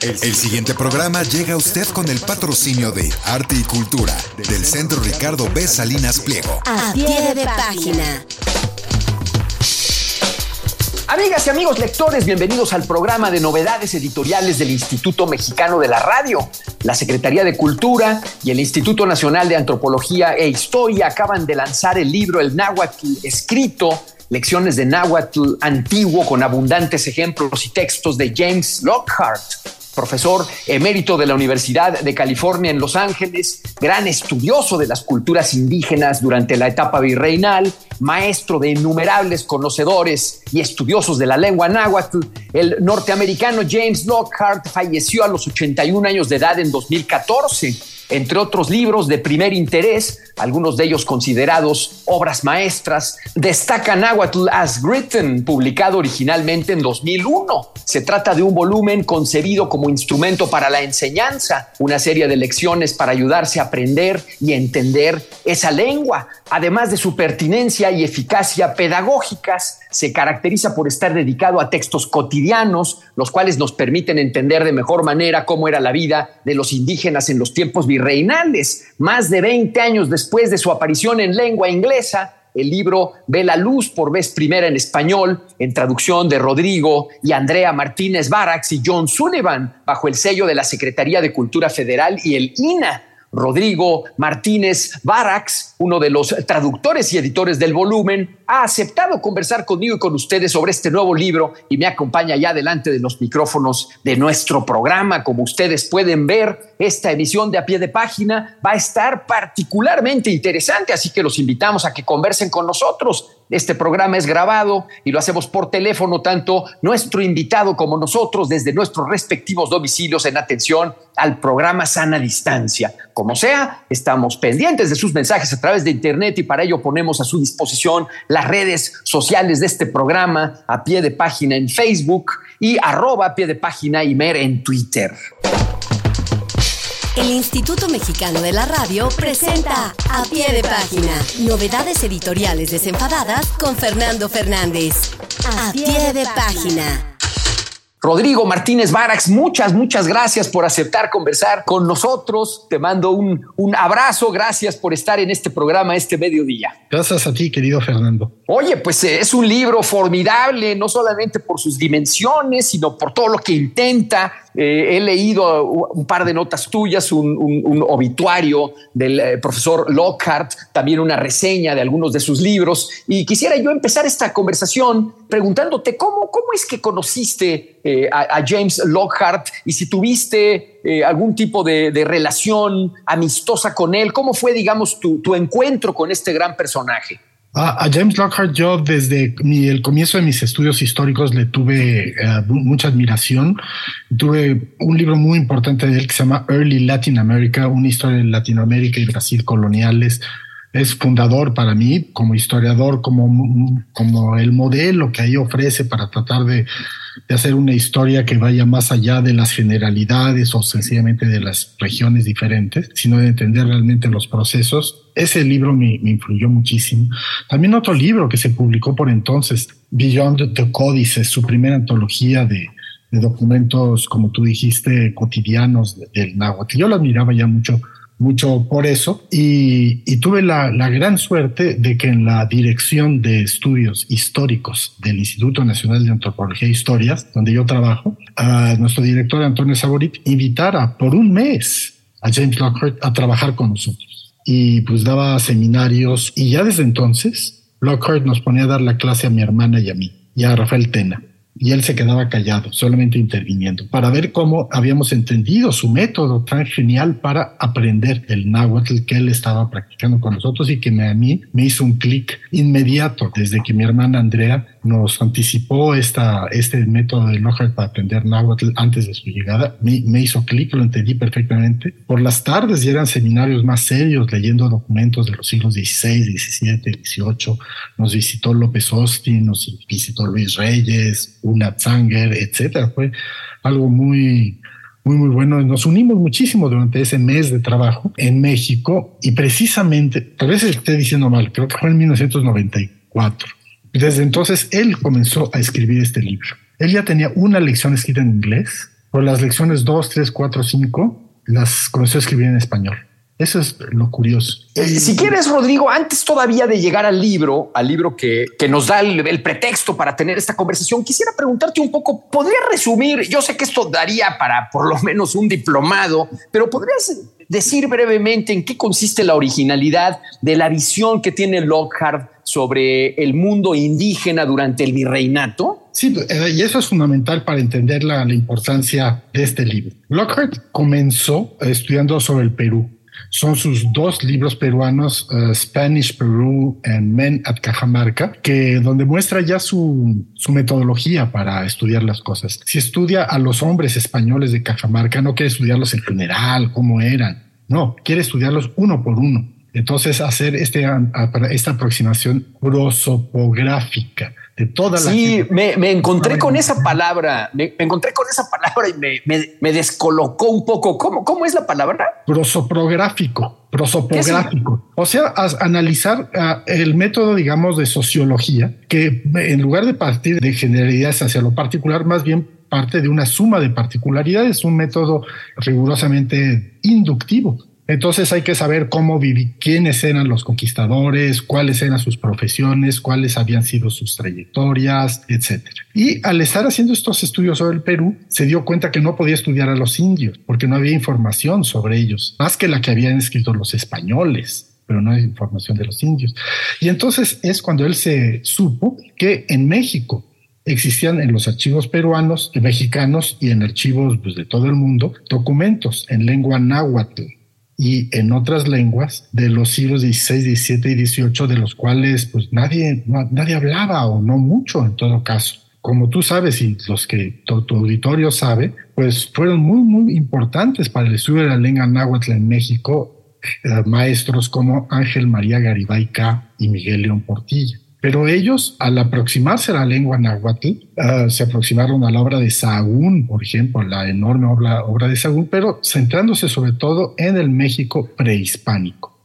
El, el siguiente programa llega a usted con el patrocinio de Arte y Cultura del Centro Ricardo B. Salinas Pliego. A pie de página. Amigas y amigos lectores, bienvenidos al programa de novedades editoriales del Instituto Mexicano de la Radio. La Secretaría de Cultura y el Instituto Nacional de Antropología e Historia acaban de lanzar el libro El Náhuatl escrito, lecciones de náhuatl antiguo con abundantes ejemplos y textos de James Lockhart profesor emérito de la Universidad de California en Los Ángeles, gran estudioso de las culturas indígenas durante la etapa virreinal, maestro de innumerables conocedores y estudiosos de la lengua náhuatl, el norteamericano James Lockhart falleció a los 81 años de edad en 2014 entre otros libros de primer interés, algunos de ellos considerados obras maestras, destaca Nahuatl as Written, publicado originalmente en 2001. Se trata de un volumen concebido como instrumento para la enseñanza, una serie de lecciones para ayudarse a aprender y entender esa lengua. Además de su pertinencia y eficacia pedagógicas, se caracteriza por estar dedicado a textos cotidianos, los cuales nos permiten entender de mejor manera cómo era la vida de los indígenas en los tiempos virreinales. Más de 20 años después de su aparición en lengua inglesa, el libro ve la luz por vez primera en español, en traducción de Rodrigo y Andrea Martínez Barax y John Sullivan, bajo el sello de la Secretaría de Cultura Federal y el INA. Rodrigo Martínez Barax, uno de los traductores y editores del volumen, ha aceptado conversar conmigo y con ustedes sobre este nuevo libro y me acompaña ya delante de los micrófonos de nuestro programa. Como ustedes pueden ver, esta emisión de a pie de página va a estar particularmente interesante, así que los invitamos a que conversen con nosotros. Este programa es grabado y lo hacemos por teléfono, tanto nuestro invitado como nosotros desde nuestros respectivos domicilios en atención al programa Sana Distancia. Como sea, estamos pendientes de sus mensajes a través de Internet y para ello ponemos a su disposición las redes sociales de este programa a pie de página en Facebook y arroba a pie de página Imer en Twitter. El Instituto Mexicano de la Radio presenta A Pie de Página. Novedades editoriales desenfadadas con Fernando Fernández. A Pie de Página. Rodrigo Martínez Barax, muchas, muchas gracias por aceptar conversar con nosotros. Te mando un, un, abrazo. Gracias por estar en este programa este mediodía. Gracias a ti, querido Fernando. Oye, pues eh, es un libro formidable, no solamente por sus dimensiones, sino por todo lo que intenta. Eh, he leído un par de notas tuyas, un, obituario del eh, profesor Lockhart, también una reseña de algunos de sus libros. Y quisiera yo empezar esta conversación preguntándote cómo, cómo es que conociste eh, a, James Lockhart y si tuviste algún tipo de, de, relación amistosa con él. ¿Cómo fue, digamos, tu, tu encuentro con este gran personaje? A, James Lockhart yo desde mi, el comienzo de mis estudios históricos le tuve uh, mucha admiración. Tuve un libro muy importante de él que se llama Early Latin America, una historia de Latinoamérica y Brasil coloniales. Es fundador para mí como historiador, como, como el modelo que ahí ofrece para tratar de, de hacer una historia que vaya más allá de las generalidades o sencillamente de las regiones diferentes, sino de entender realmente los procesos. Ese libro me, influyó muchísimo. También otro libro que se publicó por entonces, Beyond the Códices, su primera antología de, de documentos, como tú dijiste, cotidianos del náhuatl. Yo lo admiraba ya mucho mucho por eso. Y, tuve la, gran suerte de que en la dirección de estudios históricos del Instituto Nacional de Antropología e Historias, donde yo trabajo, nuestro director Antonio Saborit invitara por un mes a James Lockhart a trabajar con nosotros. Y pues daba seminarios y ya desde entonces Lockhart nos ponía a dar la clase a mi hermana y a mí y a Rafael Tena y él se quedaba callado, solamente interviniendo, para ver cómo habíamos entendido su método tan genial para aprender el náhuatl que él estaba practicando con nosotros y que me, a mí me hizo un clic inmediato desde que mi hermana Andrea nos anticipó esta, este método de Lockhart para aprender náhuatl antes de su llegada. Me, me hizo clic, lo entendí perfectamente. Por las tardes ya eran seminarios más serios, leyendo documentos de los siglos XVI, XVII, XVIII. Nos visitó López Austin, nos visitó Luis Reyes, una Zanger, etcétera. Fue algo muy, muy, muy bueno. Nos unimos muchísimo durante ese mes de trabajo en México y precisamente, tal vez esté diciendo mal, creo que fue en 1994. Desde entonces él comenzó a escribir este libro. Él ya tenía una lección escrita en inglés, pero las lecciones 2, 3, 4, 5 las comenzó a escribir en español. Eso es lo curioso. Eh, si quieres, Rodrigo, antes todavía de llegar al libro, al libro que, que nos da el, pretexto para tener esta conversación, quisiera preguntarte un poco, ¿podrías resumir? Yo sé que esto daría para por lo menos un diplomado, pero ¿podrías decir brevemente en qué consiste la originalidad de la visión que tiene Lockhart sobre el mundo indígena durante el virreinato? Sí, eh, y eso es fundamental para entender la, la importancia de este libro. Lockhart comenzó estudiando sobre el Perú son sus dos libros peruanos, uh, Spanish Peru and Men at Cajamarca, que donde muestra ya su, su metodología para estudiar las cosas. Si estudia a los hombres españoles de Cajamarca, no quiere estudiarlos en general, cómo eran, no, quiere estudiarlos uno por uno. Entonces, hacer este, esta aproximación prosopográfica de toda la. Sí, me, me, encontré con esa palabra, me, encontré con esa palabra y me, me, descolocó un poco. ¿Cómo, ¿Cómo es la palabra? Prosopográfico, prosopográfico. O sea, analizar uh, el método, digamos, de sociología, que en lugar de partir de generalidades hacia lo particular, más bien parte de una suma de particularidades, un método rigurosamente inductivo entonces hay que saber cómo vivir, quiénes eran los conquistadores, cuáles eran sus profesiones, cuáles habían sido sus trayectorias, etc. Y al estar haciendo estos estudios sobre el Perú, se dio cuenta que no podía estudiar a los indios porque no había información sobre ellos, más que la que habían escrito los españoles pero no hay información de los indios. Y entonces es cuando él se supo que en México existían en los archivos peruanos, mexicanos y en archivos pues, de todo el mundo documentos en lengua náhuatl y en otras lenguas de los siglos XVI, XVII y XVIII, de los cuales pues nadie, nadie hablaba o no mucho en todo caso. Como tú sabes y los que tu, auditorio sabe, pues fueron muy, muy importantes para el estudio de la lengua náhuatl en México, eh, maestros como Ángel María Garibay y Miguel León Portilla. Pero ellos, al aproximarse a la lengua náhuatl, uh, se aproximaron a la obra de Sahagún, por ejemplo, la enorme obra, de Sahagún, pero centrándose sobre todo en el México prehispánico.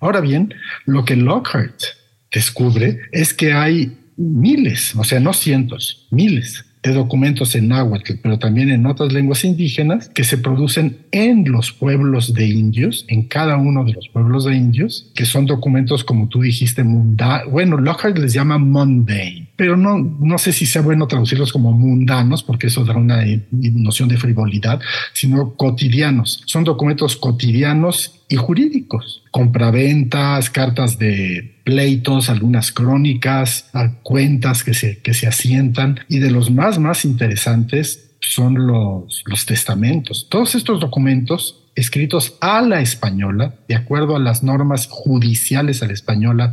Ahora bien, lo que Lockhart descubre es que hay miles, o sea, no cientos, miles de documentos en náhuatl, pero también en otras lenguas indígenas que se producen en los pueblos de indios, en cada uno de los pueblos de indios, que son documentos, como tú dijiste, mundanos. Bueno, Lockhart les llama mundane, pero no, no sé si sea bueno traducirlos como mundanos, porque eso da una noción de frivolidad, sino cotidianos. Son documentos cotidianos y jurídicos, compraventas, cartas de pleitos, algunas crónicas, cuentas que se, que se asientan y de los más, más interesantes son los, los testamentos. Todos estos documentos escritos a la española, de acuerdo a las normas judiciales a la española,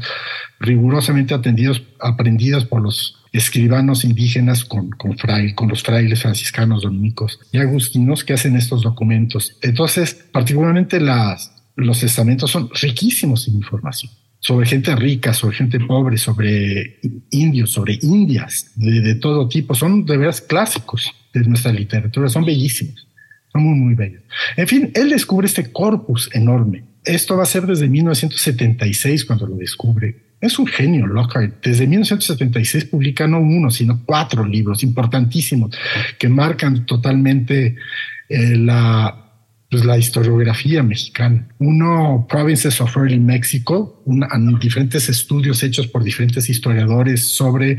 rigurosamente atendidos, aprendidos por los escribanos indígenas con, con, con los frailes franciscanos, dominicos y agustinos que hacen estos documentos. Entonces, particularmente los testamentos son riquísimos en información sobre gente rica, sobre gente pobre, sobre indios, sobre indias, de, todo tipo. Son de veras clásicos de nuestra literatura, son bellísimos, muy, muy bellos. En fin, él descubre este corpus enorme. Esto va a ser desde 1976 cuando lo descubre. Es un genio, Lockhart. Desde 1976 publica no uno, sino cuatro libros importantísimos que marcan totalmente eh, la pues, la historiografía mexicana. Uno, Provinces of Early Mexico, diferentes estudios hechos por diferentes historiadores sobre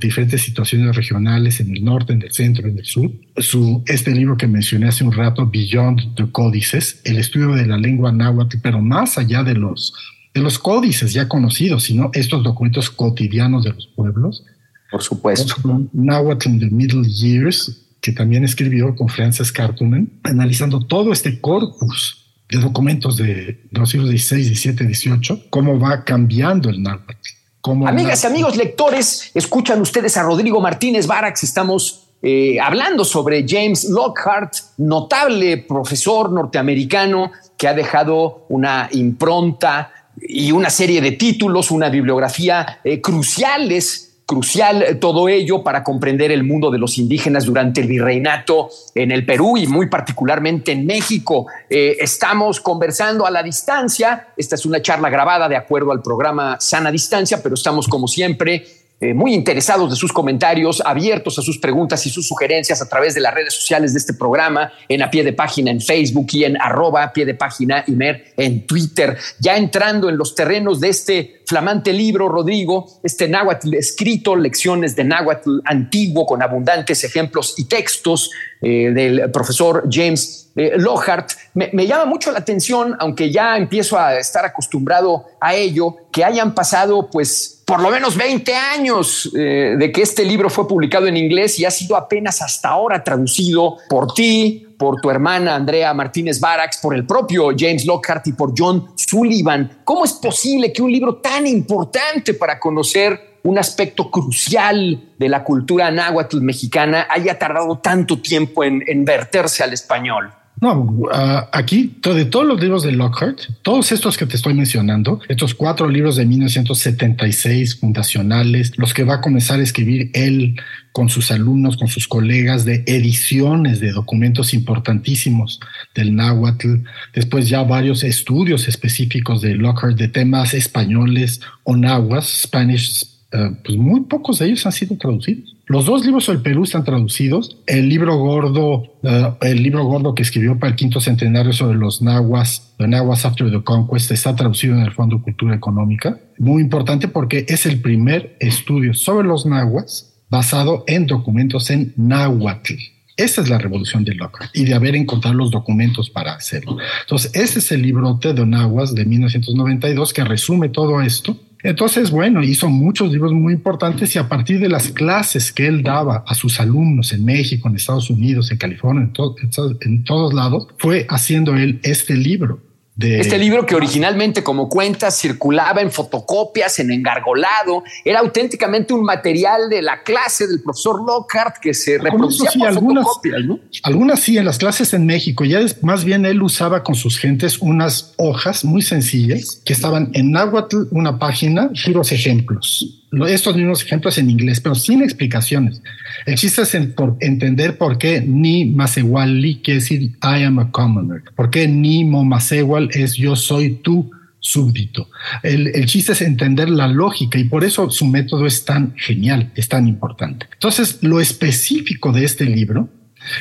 diferentes situaciones regionales en el norte, en el centro, en el sur. Su, este libro que mencioné hace un rato, Beyond the Códices, el estudio de la lengua náhuatl, pero más allá de los, de los códices ya conocidos, sino estos documentos cotidianos de los pueblos. Por supuesto. Náhuatl in the Middle Years, que también escribió con Frances Cartman, analizando todo este corpus de documentos de los siglos XVI, XVII, XVIII, cómo va cambiando el náhuatl. Amigas y amigos lectores, escuchan ustedes a Rodrigo Martínez Barax. Estamos eh, hablando sobre James Lockhart, notable profesor norteamericano que ha dejado una impronta y una serie de títulos, una bibliografía eh, cruciales crucial eh, todo ello para comprender el mundo de los indígenas durante el virreinato en el Perú y muy particularmente en México. Eh, estamos conversando a la distancia. Esta es una charla grabada de acuerdo al programa Sana Distancia, pero estamos como siempre eh, muy interesados de sus comentarios, abiertos a sus preguntas y sus sugerencias a través de las redes sociales de este programa, en a pie de página en Facebook y en arroba a pie de página Imer en Twitter. Ya entrando en los terrenos de este flamante libro, Rodrigo, este náhuatl escrito, lecciones de náhuatl antiguo con abundantes ejemplos y textos eh, del profesor James eh, me, llama mucho la atención, aunque ya empiezo a estar acostumbrado a ello, que hayan pasado pues por lo menos 20 años eh, de que este libro fue publicado en inglés y ha sido apenas hasta ahora traducido por ti, por tu hermana Andrea Martínez Barax, por el propio James Lockhart y por John Sullivan. ¿Cómo es posible que un libro tan importante para conocer un aspecto crucial de la cultura náhuatl mexicana haya tardado tanto tiempo en, en verterse al español? No, uh, aquí de todos los libros de Lockhart, todos estos que te estoy mencionando, estos cuatro libros de 1976 fundacionales, los que va a comenzar a escribir él con sus alumnos, con sus colegas de ediciones de documentos importantísimos del náhuatl, después ya varios estudios específicos de Lockhart de temas españoles o náhuatl, Spanish, uh, pues muy pocos de ellos han sido traducidos. Los dos libros del Perú están traducidos. El libro gordo, uh, el libro gordo que escribió para el quinto centenario sobre los nahuas, The Nahuas After the Conquest, está traducido en el Fondo Cultura Económica. Muy importante porque es el primer estudio sobre los nahuas basado en documentos en náhuatl. Esa es la revolución de Lockhart y de haber encontrado los documentos para hacerlo. Entonces, ese es el librote de Nahuas de 1992 que resume todo esto entonces, bueno, hizo muchos libros muy importantes y a partir de las clases que él daba a sus alumnos en México, en Estados Unidos, en California, en, en todos lados, fue haciendo él este libro. Este libro que originalmente, como cuenta, circulaba en fotocopias, en engargolado, era auténticamente un material de la clase del profesor Lockhart que se reproducía por algunas, fotocopias, ¿no? Algunas sí, en las clases en México, ya más bien él usaba con sus gentes unas hojas muy sencillas que estaban en náhuatl, una página, puros ejemplos estos mismos ejemplos en inglés, pero sin explicaciones. El chiste es entender por qué ni masewali quiere decir I am a commoner, por qué ni momasewal es yo soy tu súbdito. El, el, chiste es entender la lógica y por eso su método es tan genial, es tan importante. Entonces, lo específico de este libro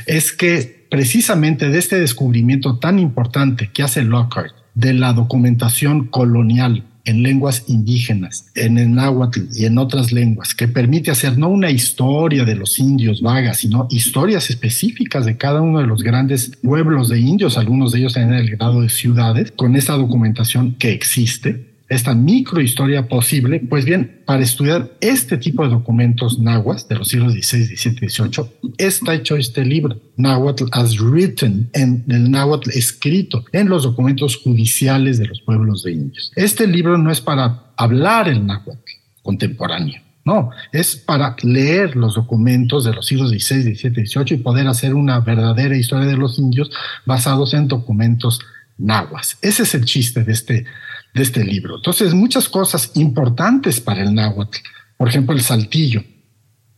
es que precisamente de este descubrimiento tan importante que hace Lockhart de la documentación colonial en lenguas indígenas, en el náhuatl y en otras lenguas, que permite hacer no una historia de los indios vagas, sino historias específicas de cada uno de los grandes pueblos de indios, algunos de ellos en el grado de ciudades, con esta documentación que existe esta microhistoria posible, pues bien, para estudiar este tipo de documentos nahuas de los siglos XVI, XVII XVIII, está hecho este libro, Nahuatl as written, en el náhuatl escrito, en los documentos judiciales de los pueblos de indios. Este libro no es para hablar el náhuatl contemporáneo, no, es para leer los documentos de los siglos XVI, XVII XVIII y poder hacer una verdadera historia de los indios basados en documentos nahuas. Ese es el chiste de este de este libro. Entonces, muchas cosas importantes para el náhuatl, por ejemplo, el saltillo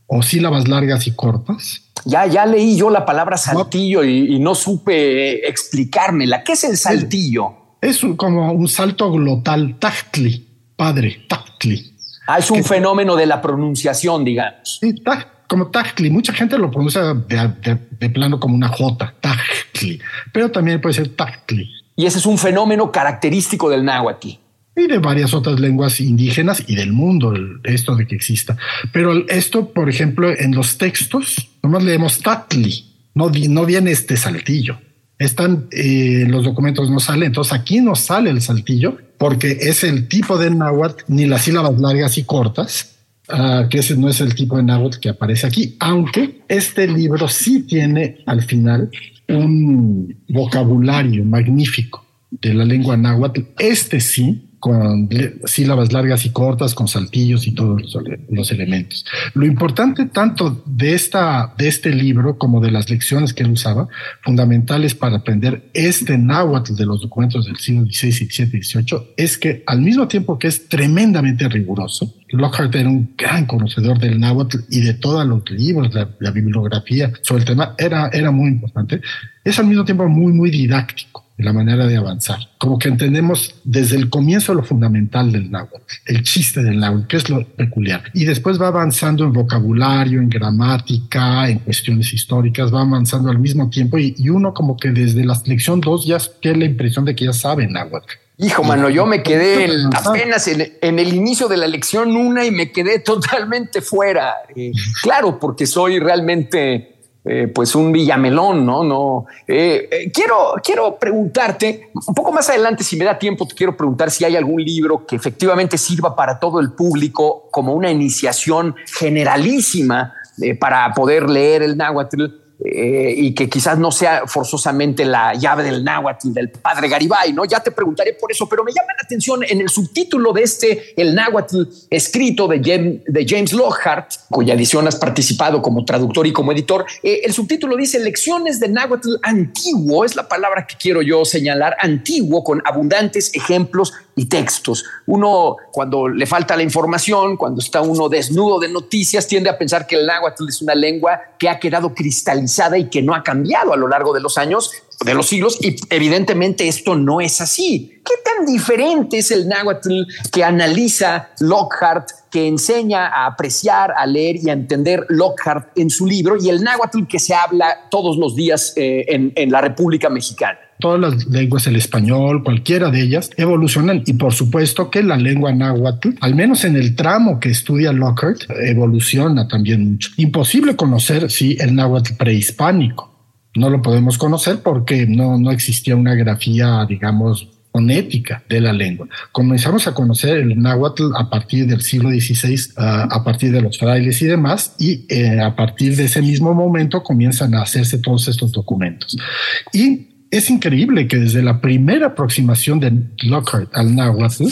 o sílabas largas y cortas. Ya, ya leí yo la palabra saltillo y, no supe explicármela. ¿Qué es el saltillo? Es como un salto glotal, tactli, padre, tactli. Ah, es un fenómeno de la pronunciación, digamos. Sí, como tactli. Mucha gente lo pronuncia de, plano como una J, tactli, pero también puede ser tactli. Y ese es un fenómeno característico del náhuatl. Y de varias otras lenguas indígenas y del mundo, esto de que exista. Pero esto, por ejemplo, en los textos, nomás leemos tatli, no, no viene este saltillo. Están, eh, los documentos no salen, entonces aquí no sale el saltillo porque es el tipo de náhuatl, ni las sílabas largas y cortas, uh, que ese no es el tipo de náhuatl que aparece aquí, aunque este libro sí tiene al final un vocabulario magnífico de la lengua náhuatl. Este sí, con sílabas largas y cortas, con saltillos y todos los, elementos. Lo importante tanto de, esta, de este libro como de las lecciones que él usaba, fundamentales para aprender este náhuatl de los documentos del siglo XVI, XVII XVIII, es que al mismo tiempo que es tremendamente riguroso, Lockhart era un gran conocedor del náhuatl y de todos los libros, la, la bibliografía sobre el tema, era, era muy importante, es al mismo tiempo muy, muy didáctico la manera de avanzar. Como que entendemos desde el comienzo lo fundamental del náhuatl, el chiste del náhuatl, que es lo peculiar. Y después va avanzando en vocabulario, en gramática, en cuestiones históricas, va avanzando al mismo tiempo y, uno como que desde la lección 2 ya tiene la impresión de que ya sabe náhuatl. Hijo, mano, yo me quedé apenas en, el inicio de la lección una y me quedé totalmente fuera. Eh, claro, porque soy realmente eh, pues un villamelón, ¿no? no eh, eh, quiero, quiero preguntarte, un poco más adelante, si me da tiempo, te quiero preguntar si hay algún libro que efectivamente sirva para todo el público como una iniciación generalísima para poder leer el náhuatl eh, y que quizás no sea forzosamente la llave del náhuatl del padre Garibay, ¿no? Ya te preguntaré por eso, pero me llama la atención en el subtítulo de este, el náhuatl escrito de, de James Lockhart, cuya edición has participado como traductor y como editor, eh, el subtítulo dice Lecciones de náhuatl antiguo, es la palabra que quiero yo señalar, antiguo, con abundantes ejemplos y textos. Uno, cuando le falta la información, cuando está uno desnudo de noticias, tiende a pensar que el náhuatl es una lengua que ha quedado cristalizada y que no ha cambiado a lo largo de los años, de los siglos, y evidentemente esto no es así. ¿Qué tan diferente es el náhuatl que analiza Lockhart, que enseña a apreciar, a leer y a entender Lockhart en su libro, y el náhuatl que se habla todos los días eh, en, en la República Mexicana? Todas las lenguas, el español, cualquiera de ellas, evolucionan y por supuesto que la lengua náhuatl, al menos en el tramo que estudia Lockhart, evoluciona también mucho. Imposible conocer, sí, el náhuatl prehispánico. No lo podemos conocer porque no, no existía una grafía, digamos, fonética de la lengua. Comenzamos a conocer el náhuatl a partir del siglo XVI, ah, a partir de los frailes y demás, y eh, a partir de ese mismo momento comienzan a hacerse todos estos documentos. Y es increíble que desde la primera aproximación de Lockhart al náhuatl,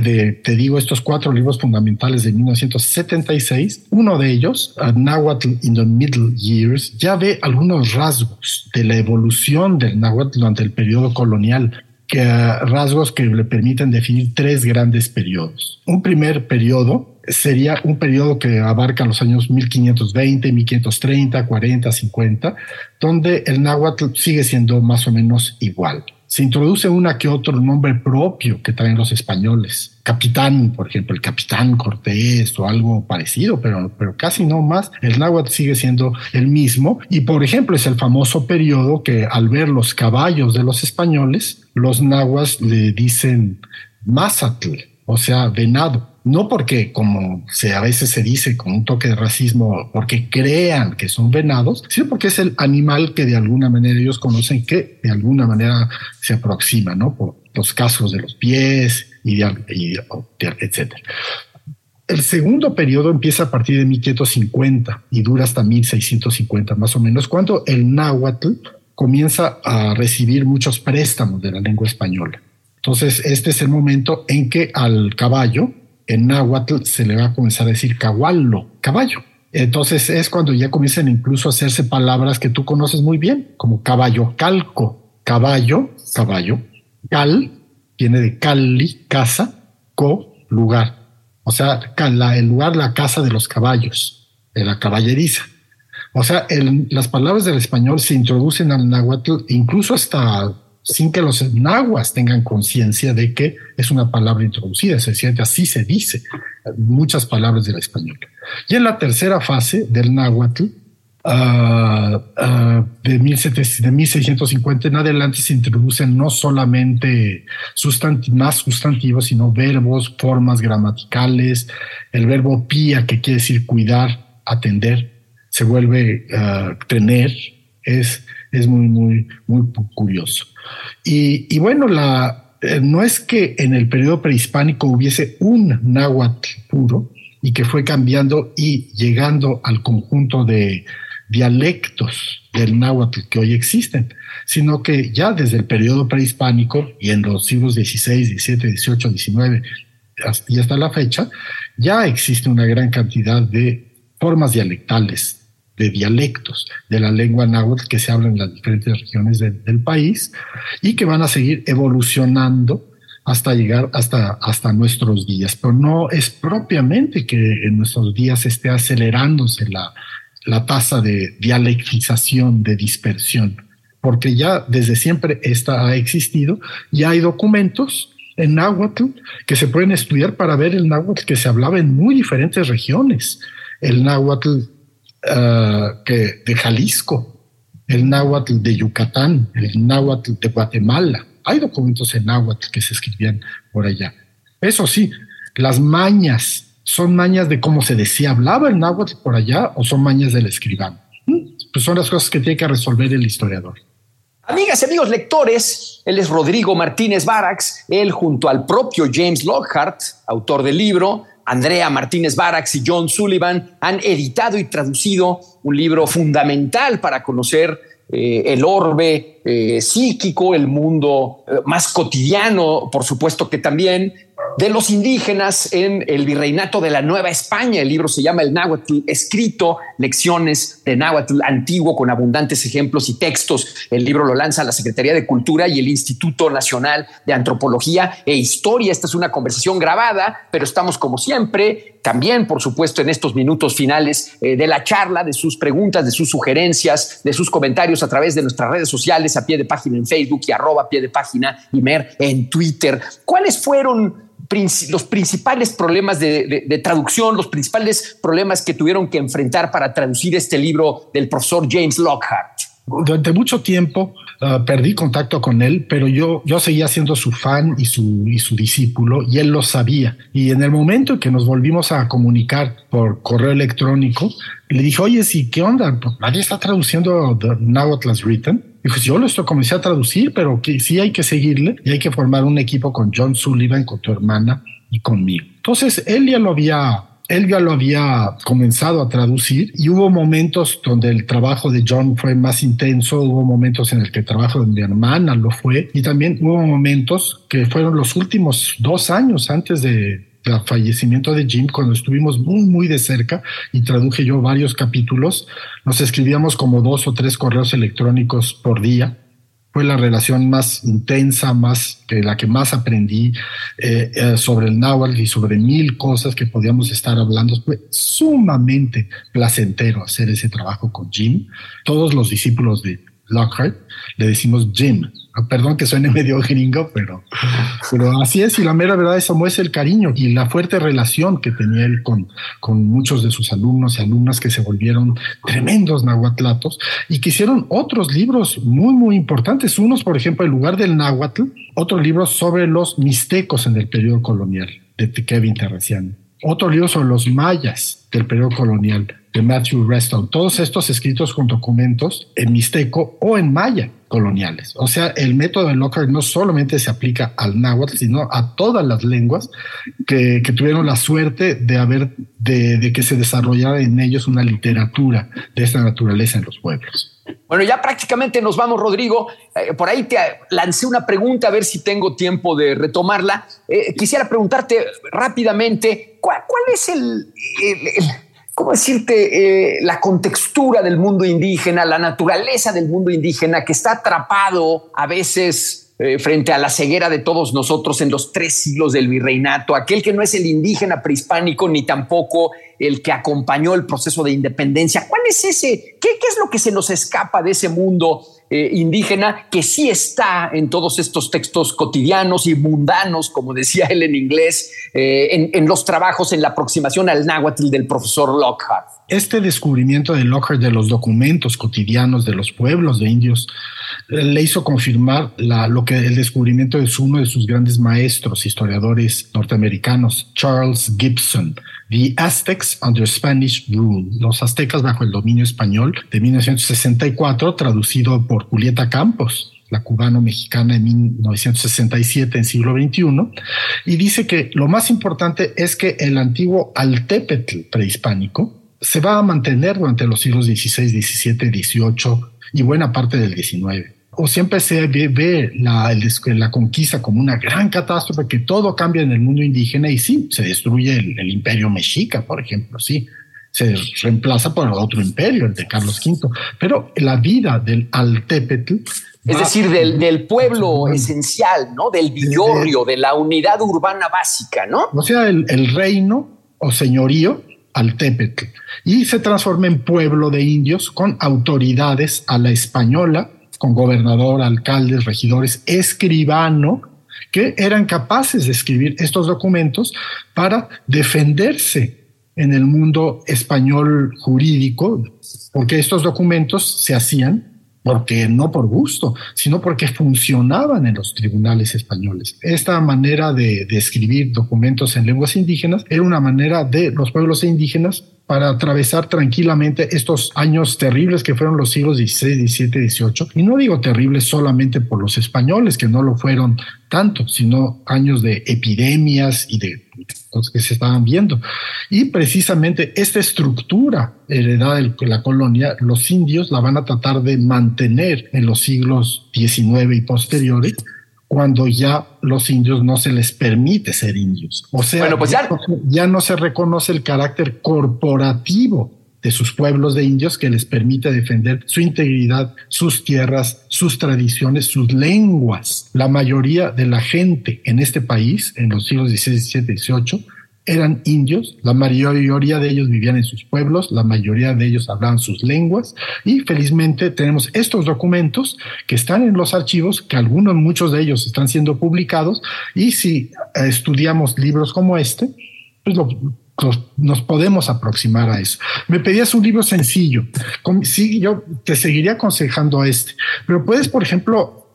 de, te digo, estos cuatro libros fundamentales de 1976, uno de ellos, Náhuatl in the Middle Years, ya ve algunos rasgos de la evolución del náhuatl durante el periodo colonial, que, rasgos que le permiten definir tres grandes periodos. Un primer periodo sería un periodo que abarca los años 1520, 1530, 40, 50, donde el náhuatl sigue siendo más o menos igual. Se introduce una que otro nombre propio que traen los españoles. Capitán, por ejemplo, el capitán Cortés o algo parecido, pero, pero casi no más. El náhuatl sigue siendo el mismo. Y, por ejemplo, es el famoso periodo que al ver los caballos de los españoles, los nahuas le dicen mazatl, o sea, venado no porque, como se, a veces se dice con un toque de racismo, porque crean que son venados, sino porque es el animal que de alguna manera ellos conocen que de alguna manera se aproxima, ¿no? Por los casos de los pies y, y etcétera. El segundo periodo empieza a partir de 1550 y dura hasta 1650 más o menos, cuando el náhuatl comienza a recibir muchos préstamos de la lengua española. Entonces, este es el momento en que al caballo en náhuatl se le va a comenzar a decir cahualo, caballo. Entonces es cuando ya comienzan incluso a hacerse palabras que tú conoces muy bien, como caballo, calco, caballo, caballo, cal, viene de cali, casa, co, lugar. O sea, el lugar, la casa de los caballos, de la caballeriza. O sea, las palabras del español se introducen al náhuatl incluso hasta sin que los nahuas tengan conciencia de que es una palabra introducida, se siente así se dice muchas palabras del español. Y en la tercera fase del náhuatl, ah, ah, de, 1650 en adelante se introducen no solamente más sustantivos, sino verbos, formas gramaticales, el verbo pía, que quiere decir cuidar, atender, se vuelve uh, tener, es, es muy, muy, muy curioso. Y, bueno, la, eh, no es que en el periodo prehispánico hubiese un náhuatl puro y que fue cambiando y llegando al conjunto de dialectos del náhuatl que hoy existen, sino que ya desde el periodo prehispánico y en los siglos XVI, XVII, XVIII, XIX y hasta la fecha, ya existe una gran cantidad de formas dialectales de dialectos de la lengua náhuatl que se hablan en las diferentes regiones del país y que van a seguir evolucionando hasta llegar hasta, hasta nuestros días. Pero no es propiamente que en nuestros días esté acelerándose la, la tasa de dialectización, de dispersión. porque ya desde siempre esta ha existido y hay documentos en náhuatl que se pueden estudiar para ver el náhuatl que se hablaba en muy diferentes regiones. El náhuatl ah, que de Jalisco, el náhuatl de Yucatán, el náhuatl de Guatemala. Hay documentos en náhuatl que se escribían por allá. Eso sí, las mañas son mañas de cómo se decía, hablaba el náhuatl por allá o son mañas del escribano. Mm, pues son las cosas que tiene que resolver el historiador. Amigas y amigos lectores, él es Rodrigo Martínez Barax, él junto al propio James Lockhart, autor del libro, Andrea Martínez Barax y John Sullivan han editado y traducido un libro fundamental para conocer eh, el orbe eh, psíquico, el mundo eh, más cotidiano, por supuesto que también de los indígenas en el virreinato de la Nueva España. El libro se llama El Náhuatl escrito, lecciones de Náhuatl antiguo con abundantes ejemplos y textos. El libro lo lanza la Secretaría de Cultura y el Instituto Nacional de Antropología e Historia. Esta es una conversación grabada, pero estamos como siempre, también por supuesto en estos minutos finales eh, de la charla, de sus preguntas, de sus sugerencias, de sus comentarios a través de nuestras redes sociales, a pie de página en Facebook y arroba pie de página y mer en Twitter. ¿Cuáles fueron los principales problemas de, traducción, los principales problemas que tuvieron que enfrentar para traducir este libro del profesor James Lockhart? Durante mucho tiempo ah, perdí contacto con él, pero yo, yo seguía siendo su fan y su, y su discípulo y él lo sabía. Y en el momento en que nos volvimos a comunicar por correo electrónico, le dije, oye, sí, ¿qué onda? Nadie está traduciendo The Now Written. Dijo, yo lo estoy comencé a traducir, pero que sí hay que seguirle y hay que formar un equipo con John Sullivan, con tu hermana y conmigo. Entonces, él ya lo había él ya lo había comenzado a traducir y hubo momentos donde el trabajo de John fue más intenso, hubo momentos en el que el trabajo de mi hermana lo fue y también hubo momentos que fueron los últimos dos años antes de, el fallecimiento de Jim, cuando estuvimos muy, muy de cerca y traduje yo varios capítulos, nos escribíamos como dos o tres correos electrónicos por día. Fue la relación más intensa, más la que más aprendí eh, eh, sobre el náhuatl y sobre mil cosas que podíamos estar hablando. Fue sumamente placentero hacer ese trabajo con Jim. Todos los discípulos de Lockhart le decimos Jim, Ah, perdón que suene medio gringo, pero, pero así es. Y la mera verdad, eso muestra el cariño y la fuerte relación que tenía él con, con muchos de sus alumnos y alumnas que se volvieron tremendos nahuatlatos y que hicieron otros libros muy, muy importantes. Unos, por ejemplo, en lugar del náhuatl, otro libro sobre los mixtecos en el periodo colonial de Kevin Terraciano. Otro libro sobre los mayas del periodo colonial de Matthew Reston. Todos estos escritos con documentos en mixteco o en maya coloniales. O sea, el método de Lockhart no solamente se aplica al náhuatl, sino a todas las lenguas que, tuvieron la suerte de haber, de, que se desarrollara en ellos una literatura de esta naturaleza en los pueblos. Bueno, ya prácticamente nos vamos, Rodrigo. Eh, por ahí te lancé una pregunta, a ver si tengo tiempo de retomarla. Eh, quisiera preguntarte rápidamente, ¿cuál, es el ¿cómo decirte? Eh, la contextura del mundo indígena, la naturaleza del mundo indígena que está atrapado a veces eh, frente a la ceguera de todos nosotros en los tres siglos del virreinato, aquel que no es el indígena prehispánico ni tampoco el que acompañó el proceso de independencia. ¿Cuál es ese? ¿Qué, qué es lo que se nos escapa de ese mundo eh, indígena que sí está en todos estos textos cotidianos y mundanos, como decía él en inglés, eh, en, los trabajos en la aproximación al náhuatl del profesor Lockhart. Este descubrimiento de Lockhart de los documentos cotidianos de los pueblos de indios le hizo confirmar lo que el descubrimiento es uno de sus grandes maestros, historiadores norteamericanos, Charles Gibson, The Aztecs Under Spanish Rule, los aztecas bajo el dominio español de 1964, traducido por Julieta Campos, la cubano-mexicana en 1967 en siglo XXI, y dice que lo más importante es que el antiguo altépetl prehispánico se va a mantener durante los siglos XVI, XVII, XVIII y buena parte del XIX o siempre se ve, la, la, conquista como una gran catástrofe, que todo cambia en el mundo indígena y sí, se destruye el, imperio mexica, por ejemplo, sí, se reemplaza por otro imperio, el de Carlos V, pero la vida del Altepetl... Es decir, del, del pueblo esencial, ¿no? Del villorrio, de la unidad urbana básica, ¿no? O sea, el, el reino o señorío Altepetl y se transforma en pueblo de indios con autoridades a la española, con gobernador, alcaldes, regidores, escribano, que eran capaces de escribir estos documentos para defenderse en el mundo español jurídico, porque estos documentos se hacían porque no por gusto, sino porque funcionaban en los tribunales españoles. Esta manera de, escribir documentos en lenguas indígenas era una manera de los pueblos indígenas para atravesar tranquilamente estos años terribles que fueron los siglos XVI, XVII, XVIII. Y no digo terribles solamente por los españoles, que no lo fueron tanto, sino años de epidemias y de cosas que se estaban viendo. Y precisamente esta estructura heredada de la colonia, los indios la van a tratar de mantener en los siglos XIX y posteriores cuando ya los indios no se les permite ser indios. O sea, bueno, pues ya... ya no se reconoce el carácter corporativo de sus pueblos de indios que les permite defender su integridad, sus tierras, sus tradiciones, sus lenguas. La mayoría de la gente en este país, en los siglos XVI, XVII, XVIII, eran indios, la mayoría de ellos vivían en sus pueblos, la mayoría de ellos hablaban sus lenguas. Y felizmente tenemos estos documentos que están en los archivos, que algunos, muchos de ellos están siendo publicados. Y si estudiamos libros como este, pues nos podemos aproximar a eso. Me pedías un libro sencillo, sí, yo te seguiría aconsejando a este, pero puedes, por ejemplo,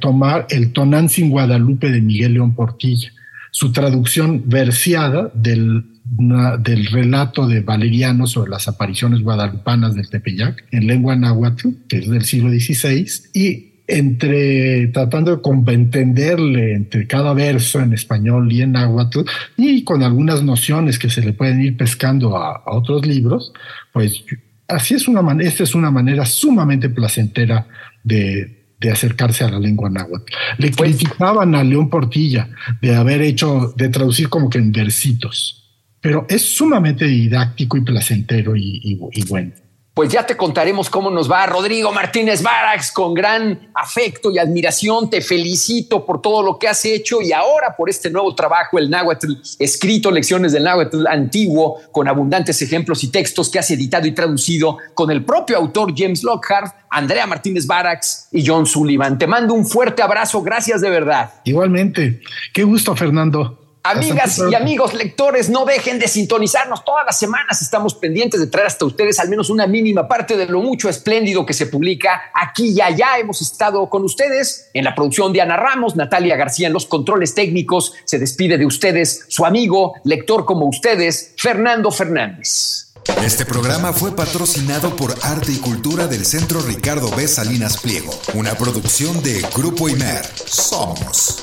tomar el Tonantzin Guadalupe de Miguel León Portilla su traducción versiada del, del relato de Valeriano sobre las apariciones guadalupanas del Tepeyac en lengua náhuatl, que es del siglo XVI, y entre tratando de entenderle entre cada verso en español y en náhuatl y con algunas nociones que se le pueden ir pescando a, a otros libros, pues así es una manera, esta es una manera sumamente placentera de, de acercarse a la lengua náhuatl. Le pues, criticaban a León Portilla de haber hecho, de traducir como que en versitos, pero es sumamente didáctico y placentero y, y bueno pues ya te contaremos cómo nos va. Rodrigo Martínez Barax, con gran afecto y admiración, te felicito por todo lo que has hecho y ahora por este nuevo trabajo, el Náhuatl, escrito lecciones del Náhuatl antiguo, con abundantes ejemplos y textos que has editado y traducido con el propio autor James Lockhart, Andrea Martínez Barax y John Sullivan. Te mando un fuerte abrazo, gracias de verdad. Igualmente, qué gusto, Fernando. Amigas y amigos lectores, no dejen de sintonizarnos. Todas las semanas estamos pendientes de traer hasta ustedes al menos una mínima parte de lo mucho espléndido que se publica aquí y allá. Hemos estado con ustedes en la producción de Ana Ramos, Natalia García en los controles técnicos. Se despide de ustedes su amigo, lector como ustedes, Fernando Fernández. Este programa fue patrocinado por Arte y Cultura del Centro Ricardo B. Salinas Pliego, una producción de Grupo Imer. Somos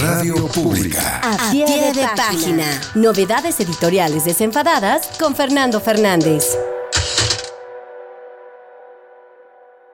Radio Pública. A pie de página. Novedades editoriales desenfadadas con Fernando Fernández.